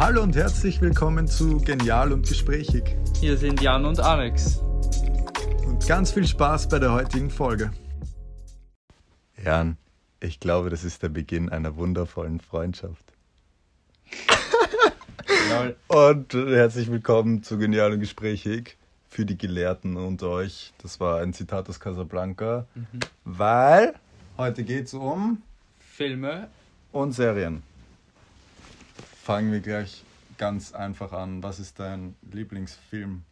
Hallo und herzlich willkommen zu Genial und Gesprächig. Hier sind Jan und Alex. Und ganz viel Spaß bei der heutigen Folge. Jan, ich glaube, das ist der Beginn einer wundervollen Freundschaft. und herzlich willkommen zu Genial und Gesprächig für die Gelehrten unter euch. Das war ein Zitat aus Casablanca, mhm. weil heute geht es um Filme und Serien. Fangen wir gleich ganz einfach an. Was ist dein Lieblingsfilm?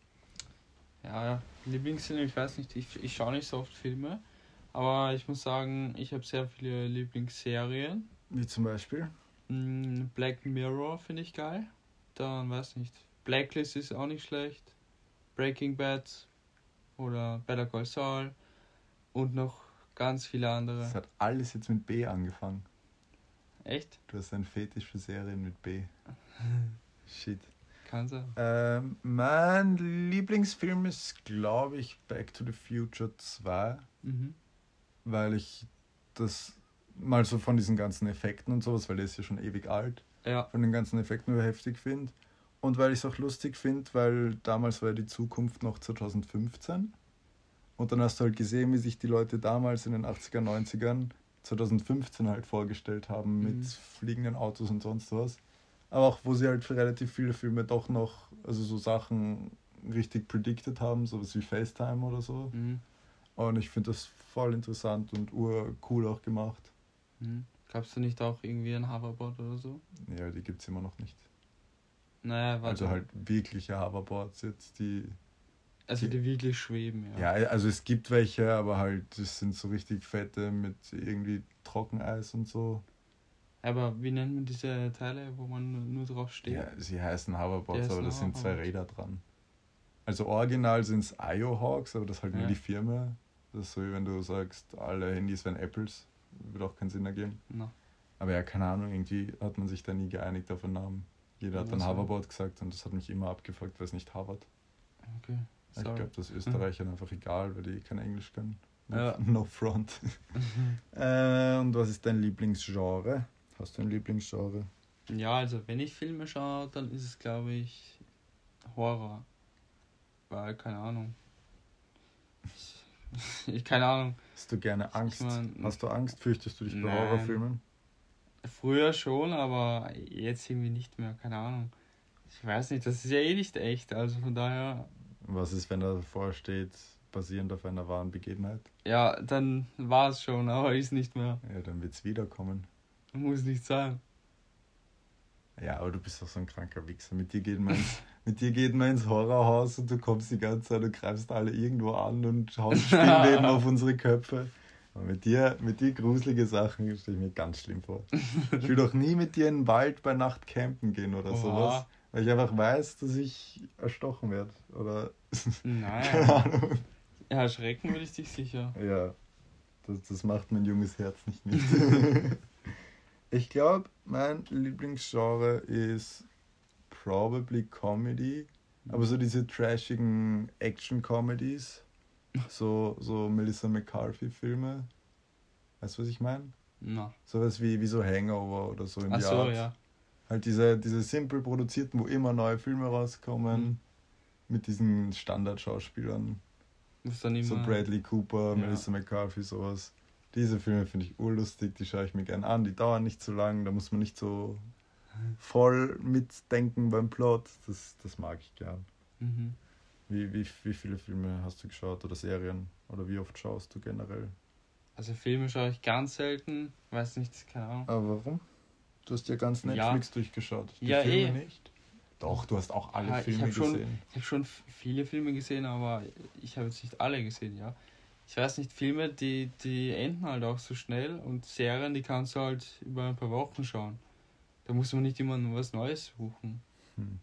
Ja, Lieblingsfilm, ich weiß nicht, ich, ich schaue nicht so oft Filme, aber ich muss sagen, ich habe sehr viele Lieblingsserien. Wie zum Beispiel? Mm, Black Mirror finde ich geil. Dann weiß nicht. Blacklist ist auch nicht schlecht. Breaking Bad oder Better Call Saul und noch ganz viele andere. Das hat alles jetzt mit B angefangen. Echt? Du hast einen Fetisch für Serien mit B. Shit. Kann sein. Ähm, mein Lieblingsfilm ist, glaube ich, Back to the Future 2. Mhm. Weil ich das mal so von diesen ganzen Effekten und sowas, weil der ist ja schon ewig alt, ja. von den ganzen Effekten nur heftig finde. Und weil ich es auch lustig finde, weil damals war ja die Zukunft noch 2015. Und dann hast du halt gesehen, wie sich die Leute damals in den 80er, 90ern, 2015 halt vorgestellt haben mit mhm. fliegenden Autos und sonst was. Aber auch, wo sie halt für relativ viele Filme doch noch, also so Sachen richtig predicted haben, sowas wie FaceTime oder so. Mhm. Und ich finde das voll interessant und urcool auch gemacht. Mhm. Gab es da nicht auch irgendwie ein Hoverboard oder so? Ja, die gibt es immer noch nicht. Naja, warte. Also halt wirkliche Hoverboards jetzt, die. Also die, wirklich schweben, ja. Ja, also es gibt welche, aber halt, das sind so richtig fette mit irgendwie Trockeneis und so. Aber wie nennt man diese Teile, wo man nur drauf steht? Ja, sie heißen Hoverboards, aber da sind zwei Räder dran. Also original sind es IO-Hawks, aber das ist halt ja. nur die Firma. Das ist so wie wenn du sagst, alle Handys wären Apples. Würde auch keinen Sinn ergeben. No. Aber ja, keine Ahnung, irgendwie hat man sich da nie geeinigt auf einen Namen. Jeder hat dann Hoverboard gesagt und das hat mich immer abgefuckt, weil es nicht Harvard. Okay. Ich glaube, das ist Österreichern einfach egal, weil die kein Englisch können. No, ja. no front. äh, und was ist dein Lieblingsgenre? Hast du ein Lieblingsgenre? Ja, also wenn ich Filme schaue, dann ist es glaube ich Horror. Weil, keine Ahnung. Ich, keine Ahnung. Hast du gerne Angst? Ich mein, Hast du Angst? Fürchtest du dich bei Horrorfilmen? Früher schon, aber jetzt irgendwie nicht mehr, keine Ahnung. Ich weiß nicht, das ist ja eh nicht echt, also von daher. Was ist, wenn da davor steht, basierend auf einer wahren Begebenheit? Ja, dann war es schon, aber ist nicht mehr. Ja, dann wird es wiederkommen. Muss nicht sein. Ja, aber du bist doch so ein kranker Wichser. Mit dir geht man ins, mit dir geht man ins Horrorhaus und du kommst die ganze Zeit und greifst alle irgendwo an und haust Spinnweben auf unsere Köpfe. Aber mit dir, mit dir gruselige Sachen stelle ich mir ganz schlimm vor. Ich will doch nie mit dir in den Wald bei Nacht campen gehen oder Oha. sowas. Weil ich einfach weiß, dass ich erstochen werde. Oder. Nein. Keine Ahnung. Ja, erschrecken würde ich dich sicher. Ja. Das, das macht mein junges Herz nicht mit. ich glaube, mein Lieblingsgenre ist probably Comedy. Aber so diese trashigen Action-Comedies. So, so Melissa McCarthy-Filme. Weißt du, was ich meine? No. Sowas wie, wie so Hangover oder so in Ach so, ja. Halt diese, diese simpel produzierten, wo immer neue Filme rauskommen. Mhm. Mit diesen Standardschauspielern. So Bradley Cooper, ja. Melissa McCarthy, sowas. Diese Filme finde ich urlustig, die schaue ich mir gerne an. Die dauern nicht zu lang, da muss man nicht so voll mitdenken beim Plot. Das, das mag ich gern. Mhm. Wie, wie, wie viele Filme hast du geschaut oder Serien? Oder wie oft schaust du generell? Also Filme schaue ich ganz selten, weiß nicht, keine Ahnung. Aber warum? Du hast ja ganz Netflix ja. durchgeschaut. Die ja, Filme eh. nicht? Doch, du hast auch alle ja, Filme ich gesehen. Schon, ich habe schon viele Filme gesehen, aber ich habe jetzt nicht alle gesehen, ja. Ich weiß nicht, Filme, die, die enden halt auch so schnell und Serien, die kannst du halt über ein paar Wochen schauen. Da muss man nicht immer was Neues suchen. Hm.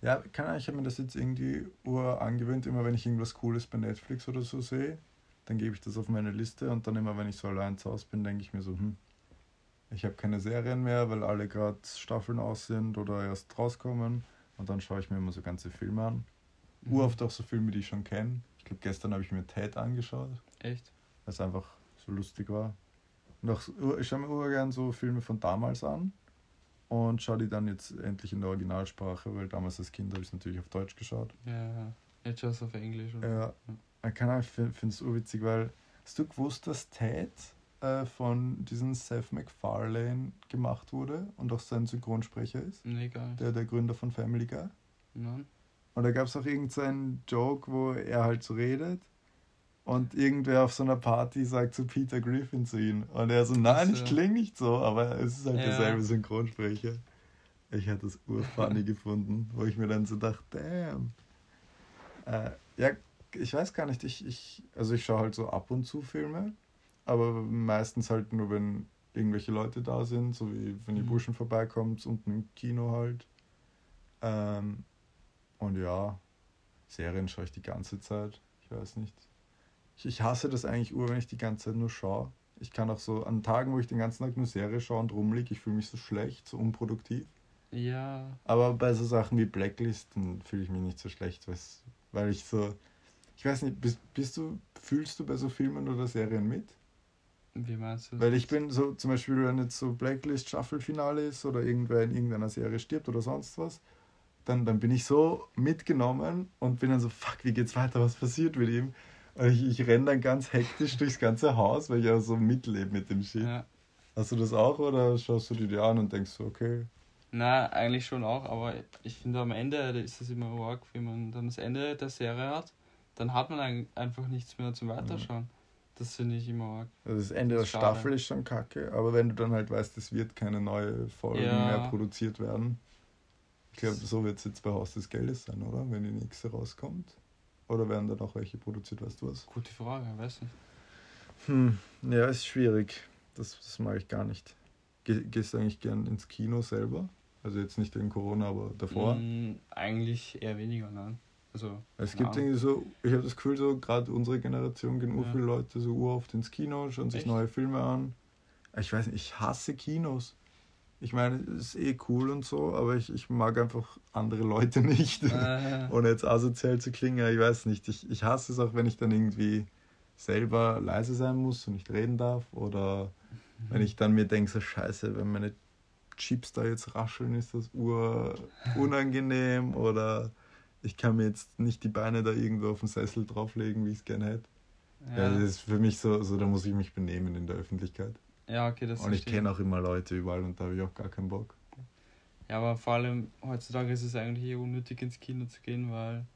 Ja, keine Ahnung, ich habe mir das jetzt irgendwie ur angewöhnt, immer wenn ich irgendwas Cooles bei Netflix oder so sehe, dann gebe ich das auf meine Liste und dann immer, wenn ich so allein zu Hause bin, denke ich mir so, hm, ich habe keine Serien mehr, weil alle gerade Staffeln aus sind oder erst rauskommen. Und dann schaue ich mir immer so ganze Filme an. Mhm. Uroft auch so Filme, die ich schon kenne. Ich glaube, gestern habe ich mir Ted angeschaut. Echt? Weil es einfach so lustig war. Und auch, ich schaue mir urgern so Filme von damals an. und schaue die dann jetzt endlich in der Originalsprache, weil damals als Kind habe ich es natürlich auf Deutsch geschaut. Ja, jetzt schaust du auf Englisch. Oder? Ja, ich kann ich finde es urwitzig, weil hast du gewusst, dass Ted äh, von diesem Seth MacFarlane gemacht wurde und auch sein Synchronsprecher ist? Nee, nicht. Der, der Gründer von Family Guy. Nein. Und da gab es auch irgendeinen Joke, wo er halt so redet und irgendwer auf so einer Party sagt zu Peter Griffin zu ihm. Und er so, nein, Ach ich so. klinge nicht so, aber es ist halt Ja. derselbe Synchronsprecher. Ich hätte das urfunny gefunden, wo ich mir dann so dachte, damn. Äh, ja, ich weiß gar nicht, ich, ich, also ich schaue halt so ab und zu Filme, aber meistens halt nur, wenn irgendwelche Leute da sind, so wie wenn die Mhm. Burschen vorbeikommt, unten im Kino halt. Ähm, und ja, Serien schaue ich die ganze Zeit. Ich weiß nicht. Ich, ich hasse das eigentlich ur, wenn ich die ganze Zeit nur schaue. Ich kann auch so an Tagen, wo ich den ganzen Tag nur Serie schaue und rumliege, ich fühle mich so schlecht, so unproduktiv. Ja, Aber bei so Sachen wie Blacklist dann fühle ich mich nicht so schlecht, weil ich so. Ich weiß nicht, bist, bist du, fühlst du bei so Filmen oder Serien mit? Wie meinst du? Weil ich bin so, zum Beispiel, wenn jetzt so Blacklist Staffel-Finale ist oder irgendwer in irgendeiner Serie stirbt oder sonst was, dann, dann bin ich so mitgenommen und bin dann so, fuck, wie geht's weiter, was passiert mit ihm? Und ich, ich renne dann ganz hektisch durchs ganze Haus, weil ich ja so mitlebe mit dem Shit. Ja. Hast du das auch oder schaust du dir die an und denkst so, okay, Na, eigentlich schon auch, aber ich finde am Ende ist es immer arg, wenn man dann das Ende der Serie hat, dann hat man ein- einfach nichts mehr zum Weiterschauen. Das finde ich immer arg. also das Ende der Schade. Staffel ist schon kacke, aber wenn du dann halt weißt, es wird keine neue Folgen Ja. mehr produziert werden, ich glaube, so wird es jetzt bei Haus des Geldes sein, oder? Wenn die nächste rauskommt. Oder werden dann auch welche produziert, weißt du was? Gute Frage, weiß nicht. Hm, ja, ist schwierig. Das, das mag ich gar nicht. Ge gehst du eigentlich gern ins Kino selber? Also jetzt nicht wegen Corona, aber davor? Mm, eigentlich eher weniger, nein. Also, Es gibt Ahnung. irgendwie so, ich habe das Gefühl, so gerade unsere Generation gehen ur Ja. viele Leute so uroft ins Kino, schauen sich Echt? neue Filme an. Ich weiß nicht, ich hasse Kinos. Ich meine, es ist eh cool und so, aber ich, ich mag einfach andere Leute nicht. Äh, Ohne jetzt asozial zu klingen, ich weiß nicht. Ich, ich hasse es auch, wenn ich dann irgendwie selber leise sein muss und nicht reden darf. Oder wenn ich dann mir denke, so scheiße, wenn meine Chips da jetzt rascheln, ist das ur unangenehm. Oder ich kann mir jetzt nicht die Beine da irgendwo auf den Sessel drauflegen, wie ich es gerne hätte. Ja. ja. das ist für mich so, so, da muss ich mich benehmen in der Öffentlichkeit. ja, okay, das und ich kenne auch immer Leute überall und da habe ich auch gar keinen Bock. Ja, aber vor allem heutzutage ist es eigentlich eher unnötig ins Kino zu gehen, weil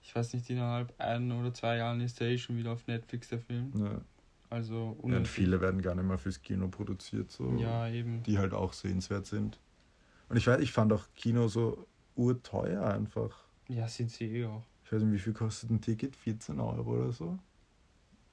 ich weiß nicht, innerhalb ein oder zwei Jahren ist der eh schon wieder auf Netflix der Film. Ja. Also Ja, und unnötig. viele werden gar nicht mehr fürs Kino produziert. So. Ja, eben. die halt auch sehenswert sind. Und ich weiß, ich fand auch Kino so urteuer einfach. Ja, sind sie eh auch. Ich weiß nicht, wie viel kostet ein Ticket? 14 Euro oder so?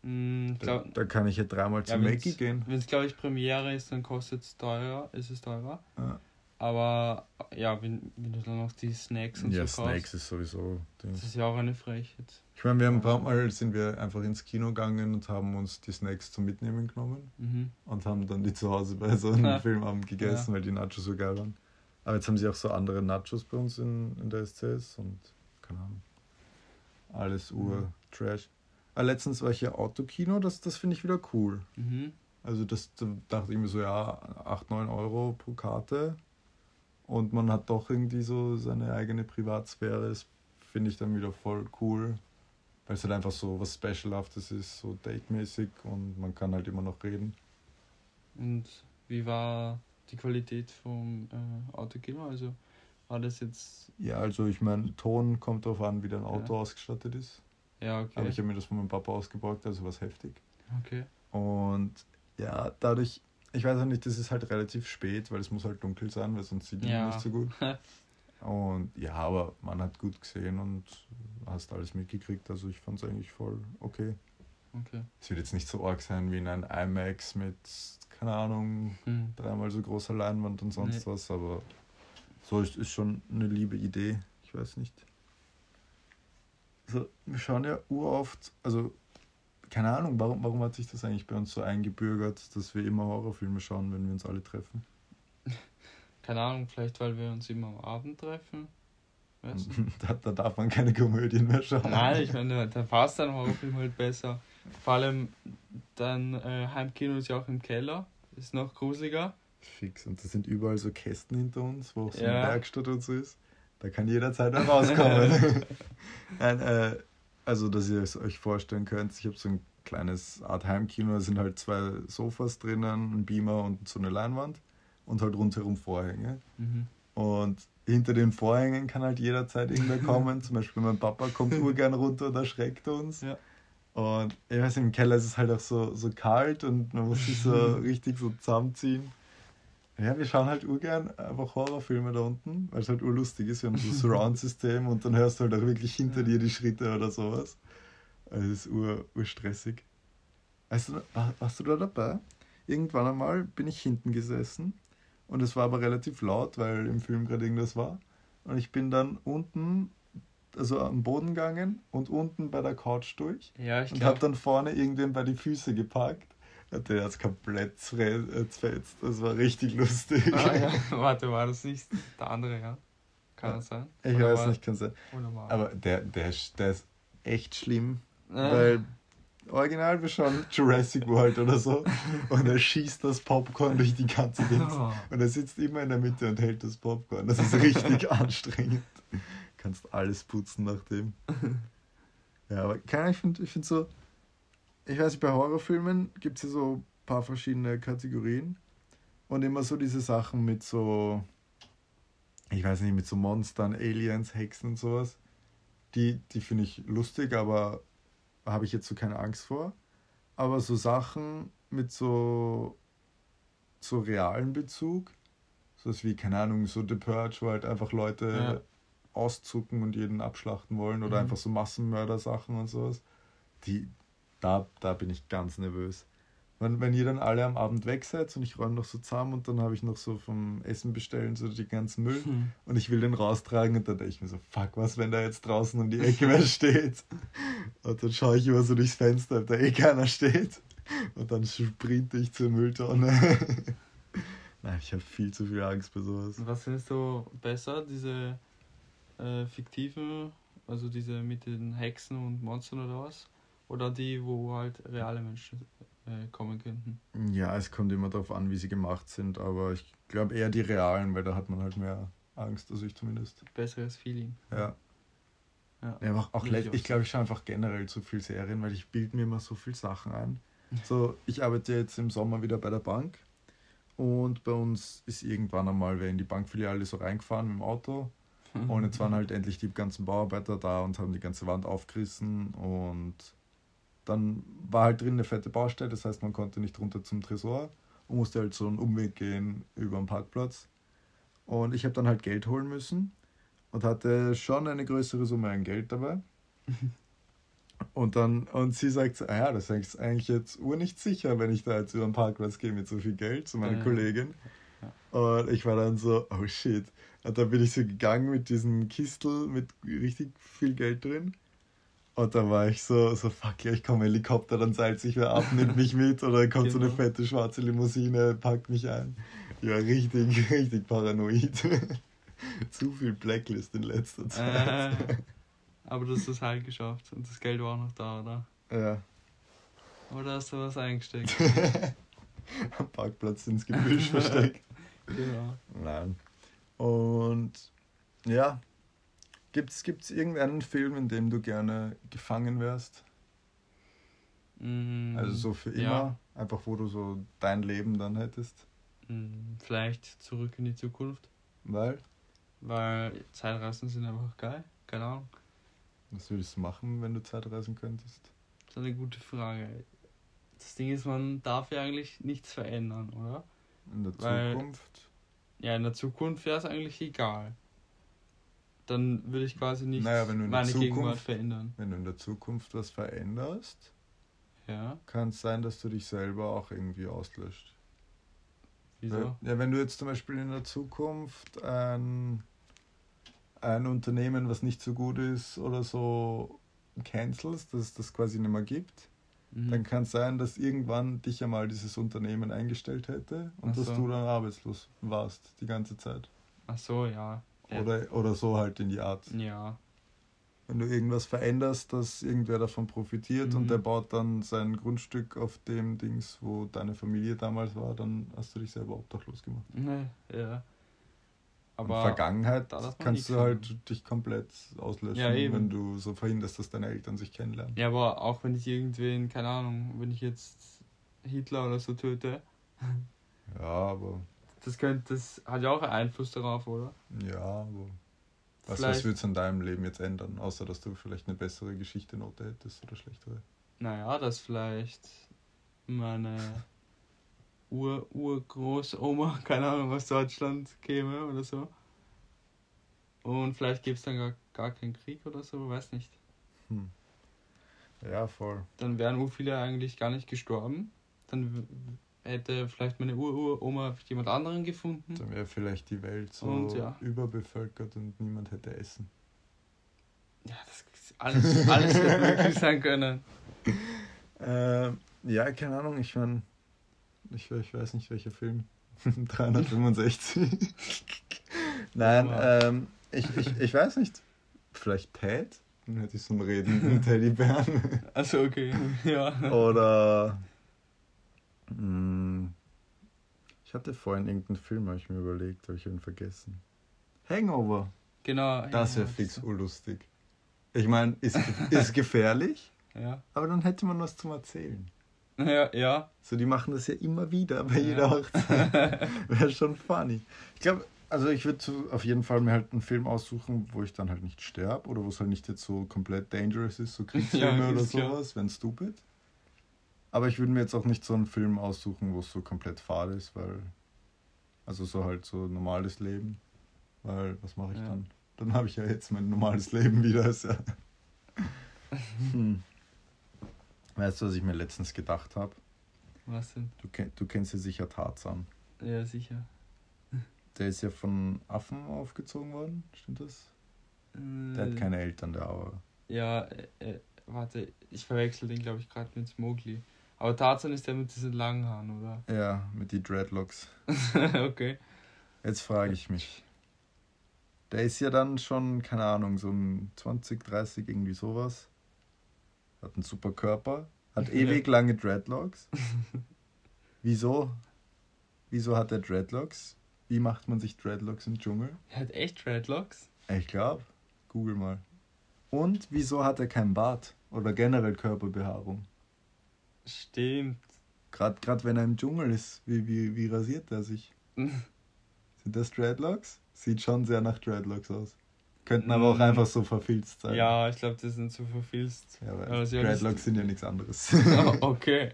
Mm, Da, glaub, da kann ich ja dreimal Ja, zu wenn's- Mackie gehen. Wenn es, glaube ich, Premiere ist, dann kostet es teurer, ist es teurer. Ja, Aber ja, wenn, wenn du dann noch die Snacks und ja so Snacks kaufst, ist sowieso. das ist ja auch eine Frechheit. Ich meine, wir haben ein paar Mal sind wir einfach ins Kino gegangen und haben uns die Snacks zum Mitnehmen genommen Mhm. und haben dann die zu Hause bei so einem Ja. Filmabend gegessen, weil die Nachos so geil waren. Aber jetzt haben sie auch so andere Nachos bei uns in, in der SCS und keine Ahnung. Alles ur-trash. Aber letztens war ich ja Autokino, das, das finde ich wieder cool. Mhm. Also das da dachte ich mir so, ja, 8, 9 Euro pro Karte. Und man hat doch irgendwie so seine eigene Privatsphäre. Das finde ich dann wieder voll cool. Weil es halt einfach so was Specialhaftes ist, so date-mäßig und man kann halt immer noch reden. Und wie war die Qualität vom äh, Autokino? Also war das jetzt. Ja, also ich meine, Ton kommt darauf an, wie dein Auto Ja. ausgestattet ist. Ja, okay. Aber ich habe mir das von meinem Papa ausgeborgt, also was heftig. okay. Und ja, dadurch, ich weiß auch nicht, das ist halt relativ spät, weil es muss halt dunkel sein, weil sonst sieht man Ja. nicht so gut. Und ja, aber man hat gut gesehen und hast alles mitgekriegt, also ich fand es eigentlich voll okay. Okay. Es wird jetzt nicht so arg sein wie in ein IMAX mit, keine Ahnung, Hm. dreimal so großer Leinwand und sonst Nee. was, aber so ist, ist schon eine liebe Idee, ich weiß nicht. So, wir schauen ja uroft, also keine Ahnung, warum, warum hat sich das eigentlich bei uns so eingebürgert, dass wir immer Horrorfilme schauen, wenn wir uns alle treffen? Keine Ahnung, vielleicht weil wir uns immer am Abend treffen. Weißt du? da, da darf man keine Komödien mehr schauen. Nein, ich meine, da passt ein Horrorfilm halt besser. Vor allem dann äh, Heimkino ist ja auch im Keller, ist noch gruseliger. Fix. Und da sind überall so Kästen hinter uns, wo auch so Ja. eine Werkstatt und so ist. Da kann jederzeit dann rauskommen. Nein, äh, also, dass ihr es euch vorstellen könnt, ich habe so ein kleines Art Heimkino, da sind halt zwei Sofas drinnen, ein Beamer und so eine Leinwand und halt rundherum Vorhänge. Mhm. Und hinter den Vorhängen kann halt jederzeit irgendwer kommen. Zum Beispiel mein Papa kommt urgern runter und erschreckt uns. Ja. Und ich weiß, im Keller ist es halt auch so, so kalt und man muss sich so richtig so zusammenziehen. Ja, wir schauen halt urgern einfach Horrorfilme da unten, weil es halt urlustig ist. Wir haben so ein Surround-System und dann hörst du halt auch wirklich hinter dir die Schritte oder sowas. Also es ist ur, urstressig. War- warst du da dabei? Irgendwann einmal bin ich hinten gesessen und es war aber relativ laut, weil im Film gerade irgendwas war. Und ich bin dann unten, also am Boden gegangen und unten bei der Couch durch Ja, ich und habe dann vorne irgendwen bei die Füße gepackt. Der hat es komplett äh, zerfetzt. Das war richtig lustig. Ah, ja. Warte, war das nicht der andere, ja? Kann Ja. das sein? Ich Oder weiß nicht, kann sein. Unnormal. Aber der, der, ist- der ist echt schlimm, Äh, weil original wir schauen Jurassic World oder so und er schießt das Popcorn durch die ganze Dings. Und er sitzt immer in der Mitte und hält das Popcorn. Das ist richtig anstrengend. Kannst alles putzen nach dem. Ja, aber keine Ahnung, ich finde ich find so, ich weiß nicht, bei Horrorfilmen gibt es ja so ein paar verschiedene Kategorien. Und immer so diese Sachen mit so, ich weiß nicht, mit so Monstern, Aliens, Hexen und sowas. Die, die finde ich lustig, aber habe ich jetzt so keine Angst vor. Aber so Sachen mit so, so realen Bezug, sowas wie, keine Ahnung, so The Purge, wo halt einfach Leute Ja. Auszucken und jeden abschlachten wollen oder Mhm. einfach so Massenmörder-Sachen und sowas, die, da, da bin ich ganz nervös. Wenn, wenn ihr dann alle am Abend weg seid und ich räume noch so zusammen und dann habe ich noch so vom Essen bestellen, so die ganzen Müll Hm. und ich will den raustragen und dann denke ich mir so, fuck, was, wenn da jetzt draußen um die Ecke wer steht? Und dann schaue ich immer so durchs Fenster, ob da eh keiner steht. Und dann sprinte ich zur Mülltonne. Nein, ich habe viel zu viel Angst bei sowas. Was findest du besser, diese äh, fiktiven, also diese mit den Hexen und Monstern oder was? Oder die, wo halt reale Menschen äh, kommen könnten? Ja, es kommt immer darauf an, wie sie gemacht sind, aber ich glaube eher die realen, weil da hat man halt mehr Angst, also ich zumindest. Besseres Feeling. Ja. Ja. Ja, aber auch, auch ich glaube, ich schaue einfach generell zu viel Serien, weil ich bilde mir immer so viel Sachen ein. So, ich arbeite jetzt im Sommer wieder bei der Bank und bei uns ist irgendwann einmal wer in die Bankfiliale so reingefahren mit dem Auto und jetzt waren halt endlich die ganzen Bauarbeiter da und haben die ganze Wand aufgerissen und dann war halt drin eine fette Baustelle, das heißt, man konnte nicht runter zum Tresor und musste halt so einen Umweg gehen über den Parkplatz. Und ich habe dann halt Geld holen müssen und hatte schon eine größere Summe an Geld dabei. Und dann, und sie sagt ah ja, das ist eigentlich jetzt ur nicht sicher, wenn ich da jetzt über den Parkplatz gehe mit so viel Geld zu meiner Ja. Kollegin. Und ich war dann so, oh shit. Und dann bin ich so gegangen mit diesem Kistel mit richtig viel Geld drin. Und da war ich so, so fuck, ja, ich komme Helikopter, dann seilt sich wer ab, nimmt mich mit oder kommt so eine Genau. fette schwarze Limousine, packt mich ein. Ja, richtig, richtig paranoid. Zu viel Blacklist in letzter Zeit. Äh, aber du hast das halt geschafft und das Geld war auch noch da, oder? Ja, Oder hast du was eingesteckt? am Parkplatz ins Gebüsch versteckt. Genau. Nein. Und ja, gibt es irgendeinen Film, in dem du gerne gefangen wärst? Mm, Also so für immer? ja. Einfach wo du so dein Leben dann hättest? Mm, Vielleicht zurück in die Zukunft. Weil, Weil Zeitreisen sind einfach geil. Keine Ahnung. was würdest du machen, wenn du Zeitreisen könntest? Das ist eine gute Frage. Das Ding ist, man darf ja eigentlich nichts verändern, oder? In der Weil- Zukunft? Ja, in der Zukunft wäre es eigentlich egal. Dann würde ich quasi nicht Naja, meine Gegenwart Zukunft- verändern. Wenn du in der Zukunft was veränderst, Ja, kann es sein, dass du dich selber auch irgendwie auslöscht. wieso? Ja, wenn du jetzt zum Beispiel in der Zukunft ein, ein Unternehmen, was nicht so gut ist oder so, cancelst, dass es das quasi nicht mehr gibt, Mhm. dann kann es sein, dass irgendwann dich einmal dieses Unternehmen eingestellt hätte und Ach dass so. du dann arbeitslos warst die ganze Zeit. Ach so, ja. Oder, oder so halt in die Art. Ja. Wenn du irgendwas veränderst, dass irgendwer davon profitiert Mhm. und der baut dann sein Grundstück auf dem Dings, wo deine Familie damals war, dann hast du dich selber obdachlos gemacht. Ne, ja. Aber Aber Vergangenheit kannst du halt dich komplett auslöschen, Ja, wenn du so verhinderst, dass deine Eltern sich kennenlernen. Ja, aber auch wenn ich irgendwen, keine Ahnung, wenn ich jetzt Hitler oder so töte, Ja, aber das könnte, das hat ja auch einen Einfluss darauf, oder? ja, aber was, was würde es in deinem Leben jetzt ändern, außer dass du vielleicht eine bessere Geschichte-Note hättest oder schlechtere? Naja, dass vielleicht meine Ur Urgroßoma, keine Ahnung, aus Deutschland käme oder so. Und vielleicht gäbe es dann gar, gar keinen Krieg oder so, weiß nicht. Hm. Ja, voll. Dann wären ur viele eigentlich gar nicht gestorben. Dann hätte vielleicht meine Ururoma jemand anderen gefunden. Dann wäre vielleicht die Welt so Und ja. überbevölkert und niemand hätte Essen. Ja, das ist alles, alles hätte möglich sein können. Ähm, ja, keine Ahnung, ich meine, ich, ich weiß nicht, welcher Film. 365. Nein, Wow. ähm, ich, ich, ich weiß nicht. Vielleicht Ted? Dann hätte ich so einen redenden Teddybären. Also okay, ja. Oder. Mh, ich hatte vorhin irgendeinen Film, habe ich mir überlegt, habe ich ihn vergessen. Hangover. Genau. Das wäre ja, fix urlustig. Ich meine, ist, ist gefährlich, Ja. aber dann hätte man was zum Erzählen. Ja, ja. So, die machen das ja immer wieder bei Ja. jeder Hochzeit. Wäre schon funny. Ich glaube, also ich würde auf jeden Fall mir halt einen Film aussuchen, wo ich dann halt nicht sterbe oder wo es halt nicht jetzt so komplett dangerous ist, so Kriegsfilme Ja, oder sowas, wenn stupid. Aber ich würde mir jetzt auch nicht so einen Film aussuchen, wo es so komplett fade ist, weil. Also so halt so normales Leben. Weil, was mache ich Ja. dann? Dann habe ich ja jetzt mein normales Leben wieder. Hm. Weißt du, was ich mir letztens gedacht habe? Was denn? Du, du kennst ja sicher Tarzan. Ja, sicher. Der ist ja von Affen aufgezogen worden, stimmt das? Der Äh, hat keine Eltern, der aber. Ja, äh, äh, warte, ich verwechsel den, glaube ich, gerade mit Mowgli. Aber Tarzan ist der mit diesen langen Haaren, oder? Ja, mit die Dreadlocks. okay. Jetzt frage ich mich. Der ist ja dann schon, keine Ahnung, so um 20, 30, irgendwie sowas. Hat einen super Körper. Hat ewig lange Dreadlocks. Wieso? Wieso hat er Dreadlocks? Wie macht man sich Dreadlocks im Dschungel? Er hat echt Dreadlocks? Ich glaube. Google mal. Und wieso hat er kein Bart? Oder generell Körperbehaarung? Stimmt. Gerade grad wenn er im Dschungel ist, wie, wie, wie rasiert er sich? Sind das Dreadlocks? Sieht schon sehr nach Dreadlocks aus. Könnten aber auch einfach so verfilzt sein. Ja, ich glaube, die sind zu verfilzt. Ja, Aber haben Dreadlocks sind ja nichts anderes. okay.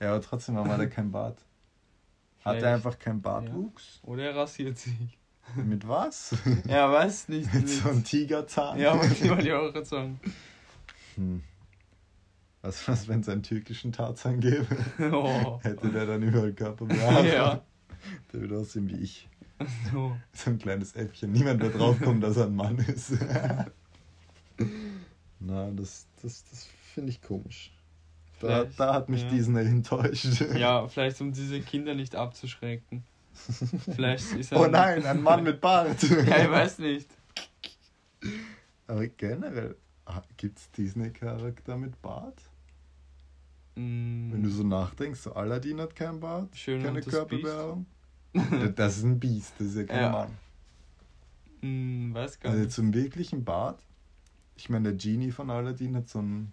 ja, aber trotzdem hat er kein Bart. Hat er einfach keinen Bartwuchs? Oder er rasiert sich. Mit was? Ja, weiß nicht. Mit so einem Tigerzahn? ja, wollte ich auch gerade sagen. Hm. Was, was wenn es einen türkischen Tarzan gäbe? Oh. Hätte der dann überall Körperbehaarung? Ja. Der würde aussehen wie ich. So. So ein kleines Äffchen. Niemand wird draufkommen, dass er ein Mann ist. Na, das, das, das finde ich komisch. Da, Vielleicht, da hat mich ja. Disney enttäuscht. Ja, vielleicht um diese Kinder nicht abzuschrecken. Vielleicht ist er. Oh nein, ein Mann mit Bart. Ja, ich weiß nicht. Aber generell, gibt es Disney-Charakter mit Bart? Mm, Wenn du so nachdenkst, so Aladdin hat keinen Bart, Schön keine Körperbehaarung. Das ist ein Biest, das ist ja kein Ja. Mann. mm, weiß gar Also nicht. zum wirklichen Bart. Ich meine, der Genie von Aladdin hat so einen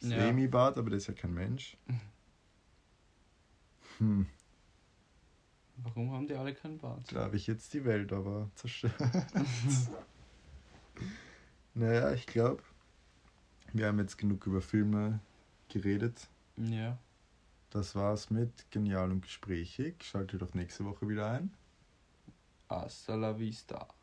Ja. Semi-Bart, aber der ist ja kein Mensch. Hm, Warum haben die alle keinen Bart? da habe ich jetzt die Welt aber zerstört. naja, ich glaube, wir haben jetzt genug über Filme geredet. Ja. Das war's mit Genial und Gesprächig. Schaltet doch nächste Woche wieder ein. Hasta la vista.